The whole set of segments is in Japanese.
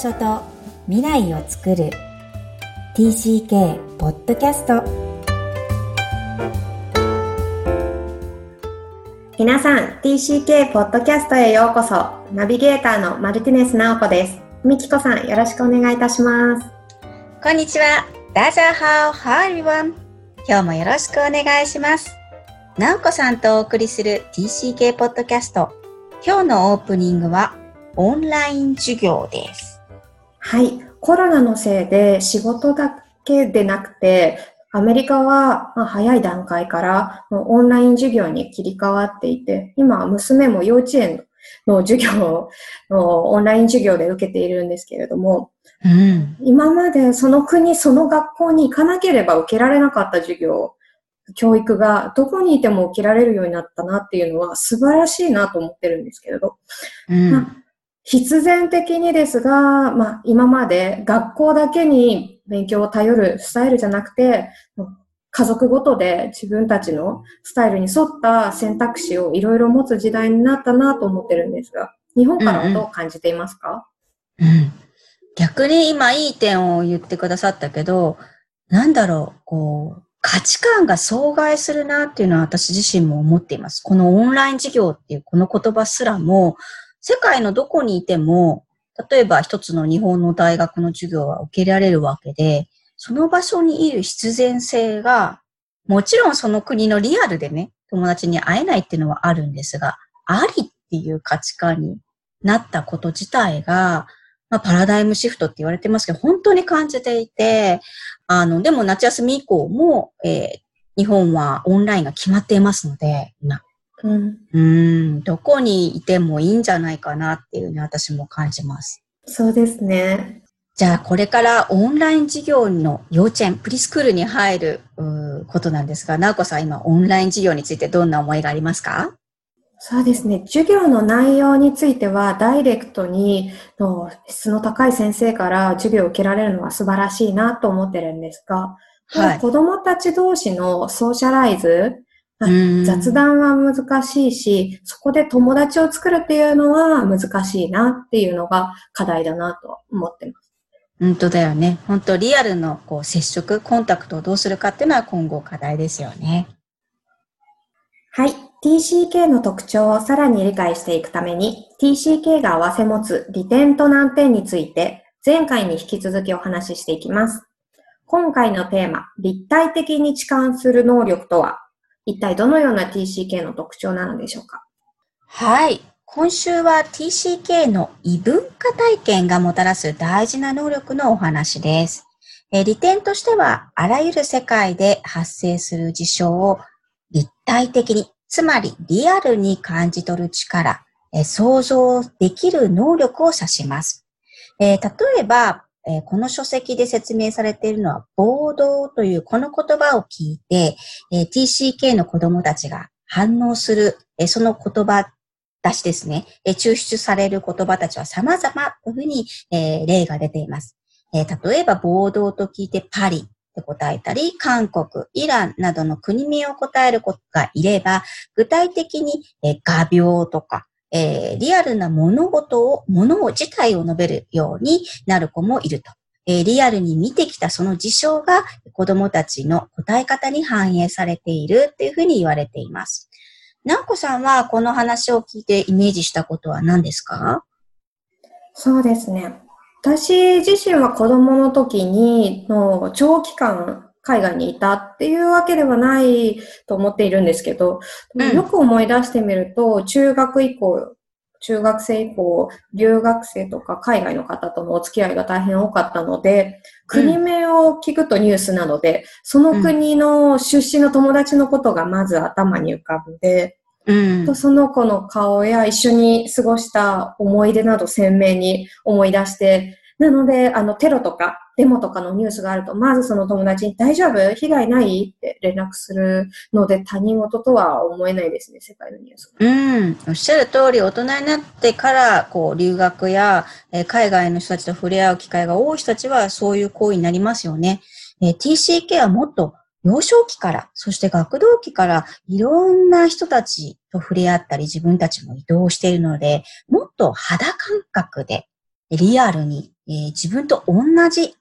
所と未来を作る。TCK ポッドキャスト皆さん TCK ポッドキャストへようこそ。ナビゲーターのマルティネス直子です。みきこさんよろしくお願いいたします。こんにちは。ダジャーハオハーリワン今日もよろしくお願いします。直子さんとお送りする TCK ポッドキャスト今日のオープニングはオンライン授業です。はい。コロナのせいで仕事だけでなくて、アメリカは早い段階からオンライン授業に切り替わっていて、今娘も幼稚園の授業をオンライン授業で受けているんですけれども、うん、今までその国、その学校に行かなければ受けられなかった授業、教育がどこにいても受けられるようになったなっていうのは素晴らしいなと思ってるんですけれど、うん、まあ、必然的にですが、まあ、今まで学校だけに勉強を頼るスタイルじゃなくて、家族ごとで自分たちのスタイルに沿った選択肢をいろいろ持つ時代になったなと思ってるんですが、日本からはどう感じていますか、うん、うん、逆に今いい点を言ってくださったけど、なんだろう、こう、価値観が阻害するなっていうのは私自身も思っています。このオンライン授業っていうこの言葉すらも、世界のどこにいても、例えば一つの日本の大学の授業は受けられるわけで、その場所にいる必然性が、もちろんその国のリアルでね、友達に会えないっていうのはあるんですが、ありっていう価値観になったこと自体が、まあ、パラダイムシフトって言われてますけど、本当に感じていて、あの、でも夏休み以降も、えー、日本はオンラインが決まっていますので、今、うん、うんどこにいてもいいんじゃないかなっていうね、私も感じます。そうですね。じゃあ、これからオンライン授業の幼稚園、プリスクールに入ることなんですが、直子さん、今、オンライン授業についてどんな思いがありますか？そうですね。授業の内容については、ダイレクトにの質の高い先生から授業を受けられるのは素晴らしいなと思ってるんですが、はい、子供たち同士のソーシャライズ、雑談は難しいし、そこで友達を作るっていうのは難しいなっていうのが課題だなと思ってます。本当だよね。本当リアルのこう接触、コンタクトをどうするかっていうのは今後課題ですよね。はい。TCK の特徴をさらに理解していくために、TCK が併せ持つ利点と難点について、前回に引き続きお話ししていきます。今回のテーマ、立体的に置換する能力とは？一体どのような TCK の特徴なのでしょうか？はい。今週は TCK の異文化体験がもたらす大事な能力のお話です。え利点としては、あらゆる世界で発生する事象を立体的に、つまりリアルに感じ取る力、え想像できる能力を指します。え例えば、えー、この書籍で説明されているのは、暴動というこの言葉を聞いて、えー、TCK の子供たちが反応する、えー、その言葉出しですね、え抽出される言葉たちは様々というふうに、え例が出ています。え例えば、暴動と聞いてパリって答えたり、韓国、イランなどの国名を答える子がいれば、具体的に、え画鋲とか、えー、リアルな物事を、物を自体を述べるようになる子もいると。えー、リアルに見てきたその事象が子供たちの答え方に反映されているっていうふうに言われています。なおこさんはこの話を聞いてイメージしたことは何ですか？そうですね。私自身は子供の時に、の長期間海外にいたっていうわけではないと思っているんですけど、よく思い出してみると、中学以降、中学生以降、留学生とか海外の方とのお付き合いが大変多かったので、国名を聞くとニュースなので、その国の出身の友達のことがまず頭に浮かぶで、うん、とその子の顔や一緒に過ごした思い出など鮮明に思い出して、なので、あの、テロとか、デモとかのニュースがあると、まずその友達に大丈夫？被害ない？って連絡するので、他人事とは思えないですね、世界のニュース。うん。おっしゃる通り、大人になってから、こう、留学や、えー、海外の人たちと触れ合う機会が多い人たちは、そういう行為になりますよね。えー、TCK はもっと幼少期から、そして学童期から、いろんな人たちと触れ合ったり、自分たちも移動しているので、もっと肌感覚でリアルに、えー、自分と同じ、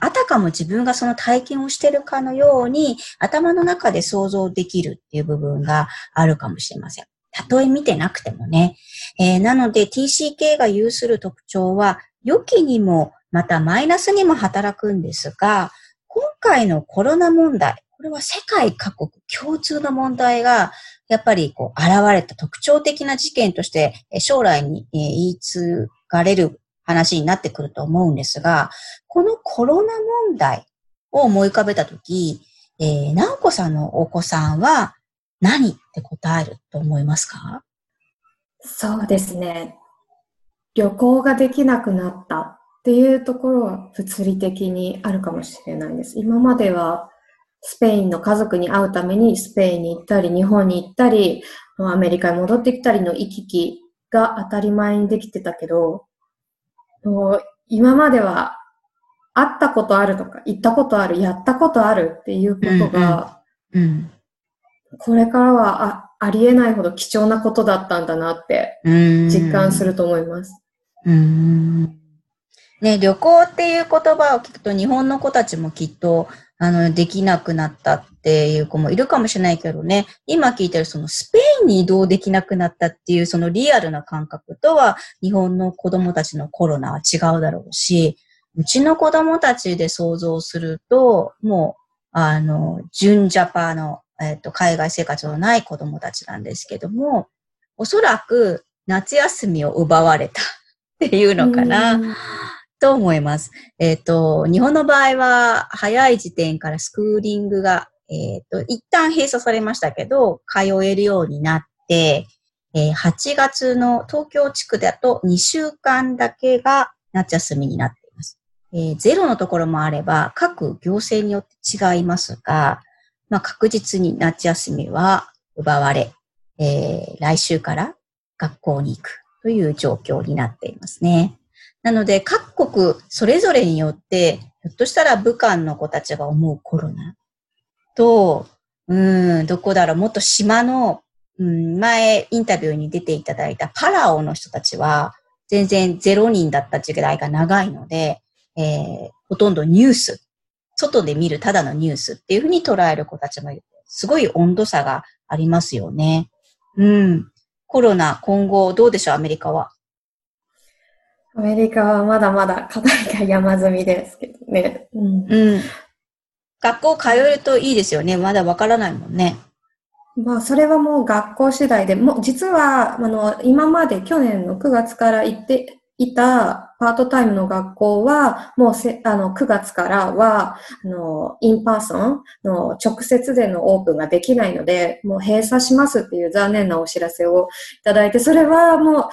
あたかも自分がその体験をしてるかのように頭の中で想像できるっていう部分があるかもしれません。たとえ見てなくてもね。えー、なので TCK が有する特徴は、良きにもまたマイナスにも働くんですが、今回のコロナ問題、これは世界各国共通の問題が、やっぱりこう現れた特徴的な事件として将来に言い継がれる話になってくると思うんですが、このコロナ問題を思い浮かべたとき、えー、直子さんのお子さんは何って答えると思いますか？そうですね。旅行ができなくなったっていうところは物理的にあるかもしれないです。今まではスペインの家族に会うためにスペインに行ったり、日本に行ったり、アメリカに戻ってきたりの行き来が当たり前にできてたけど、今までは会ったことあるとか、行ったことある、やったことあるっていうことが、うんうん、これからはあありえないほど貴重なことだったんだなって実感すると思います。うん。ね、旅行っていう言葉を聞くと日本の子たちもきっとあの、できなくなったっていう子もいるかもしれないけどね、今聞いてるそのスペインに移動できなくなったっていうそのリアルな感覚とは日本の子供たちのコロナは違うだろうし、うちの子供たちで想像すると、もう、あの、純ジャパの、えっ、と、海外生活のない子供たちなんですけども、おそらく夏休みを奪われたっていうのかな。と思います。えっ、ー、と、日本の場合は、早い時点からスクーリングが、えっ、ー、と、一旦閉鎖されましたけど、通えるようになって、えー、8月の東京地区だと2週間だけが夏休みになっています。えー、ゼロのところもあれば、各行政によって違いますが、まあ、確実に夏休みは奪われ、えー、来週から学校に行くという状況になっていますね。なので、各国それぞれによって、ひょっとしたら武漢の子たちが思うコロナと、うん、どこだろう、もっと島の、うん、前インタビューに出ていただいたパラオの人たちは、全然0人だった時代が長いので、えー、ほとんどニュース、外で見るただのニュースっていうふうに捉える子たちもいる。すごい温度差がありますよね。うん。コロナ、今後どうでしょう、アメリカは。アメリカはまだまだ課題が山積みですけどね。うん。うん、学校通えるといいですよね。まだわからないもんね。まあ、それはもう学校次第で、もう実は、あの、今まで去年の9月から行っていたパートタイムの学校は、もうせ、あの、9月からは、あの、 in person の直接でのオープンができないので、もう閉鎖しますっていう残念なお知らせをいただいて、それはもう、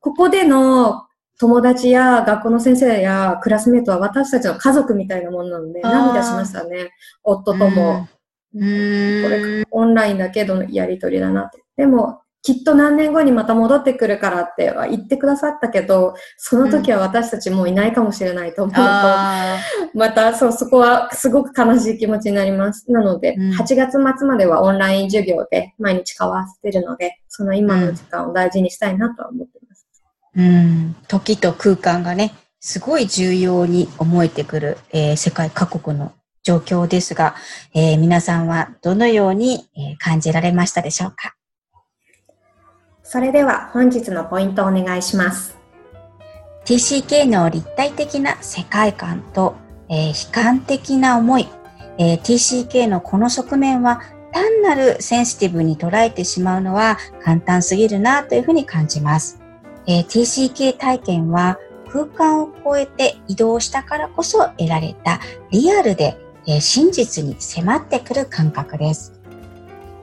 ここでの友達や学校の先生やクラスメートは私たちの家族みたいなものなので、涙しましたね。夫とも。これ、オンラインだけでのやりとりだなって。でも、きっと何年後にまた戻ってくるからっては言ってくださったけど、その時は私たちもういないかもしれないと思うと、うん、またそう、そこはすごく悲しい気持ちになります。なので、うん、8月末まではオンライン授業で毎日交わせてるので、その今の時間を大事にしたいなとは思ってます。うん、時と空間がね、すごい重要に思えてくる、えー、世界各国の状況ですが、えー、皆さんはどのように、え感じられましたでしょうか？それでは本日のポイントをお願いします。TCK の立体的な世界観と、えー、悲観的な思い、えー、TCK のこの側面は単なるセンシティブに捉えてしまうのは簡単すぎるなというふうに感じます。えー、TCK 体験は空間を超えて移動したからこそ得られたリアルで、えー、真実に迫ってくる感覚です、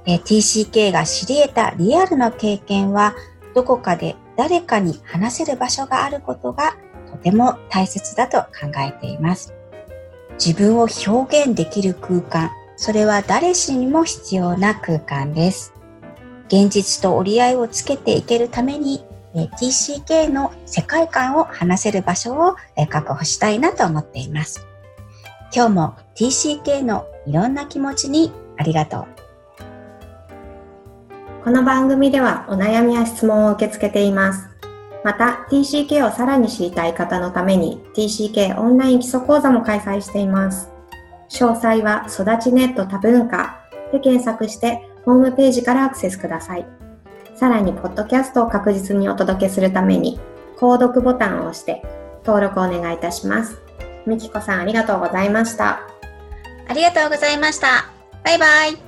えー、TCK が知り得たリアルの経験はどこかで誰かに話せる場所があることがとても大切だと考えています。自分を表現できる空間、それは誰しにも必要な空間です。現実と折り合いをつけていけるために TCK の世界観を話せる場所を確保したいなと思っています。今日も TCK のいろんな気持ちにありがとう。この番組ではお悩みや質問を受け付けています。また TCK をさらに知りたい方のために TCK オンライン基礎講座も開催しています。詳細は育ちネット多文化で検索してホームページからアクセスください。さらに、ポッドキャストを確実にお届けするために、購読ボタンを押して登録をお願いいたします。みきこさんありがとうございました。ありがとうございました。バイバイ。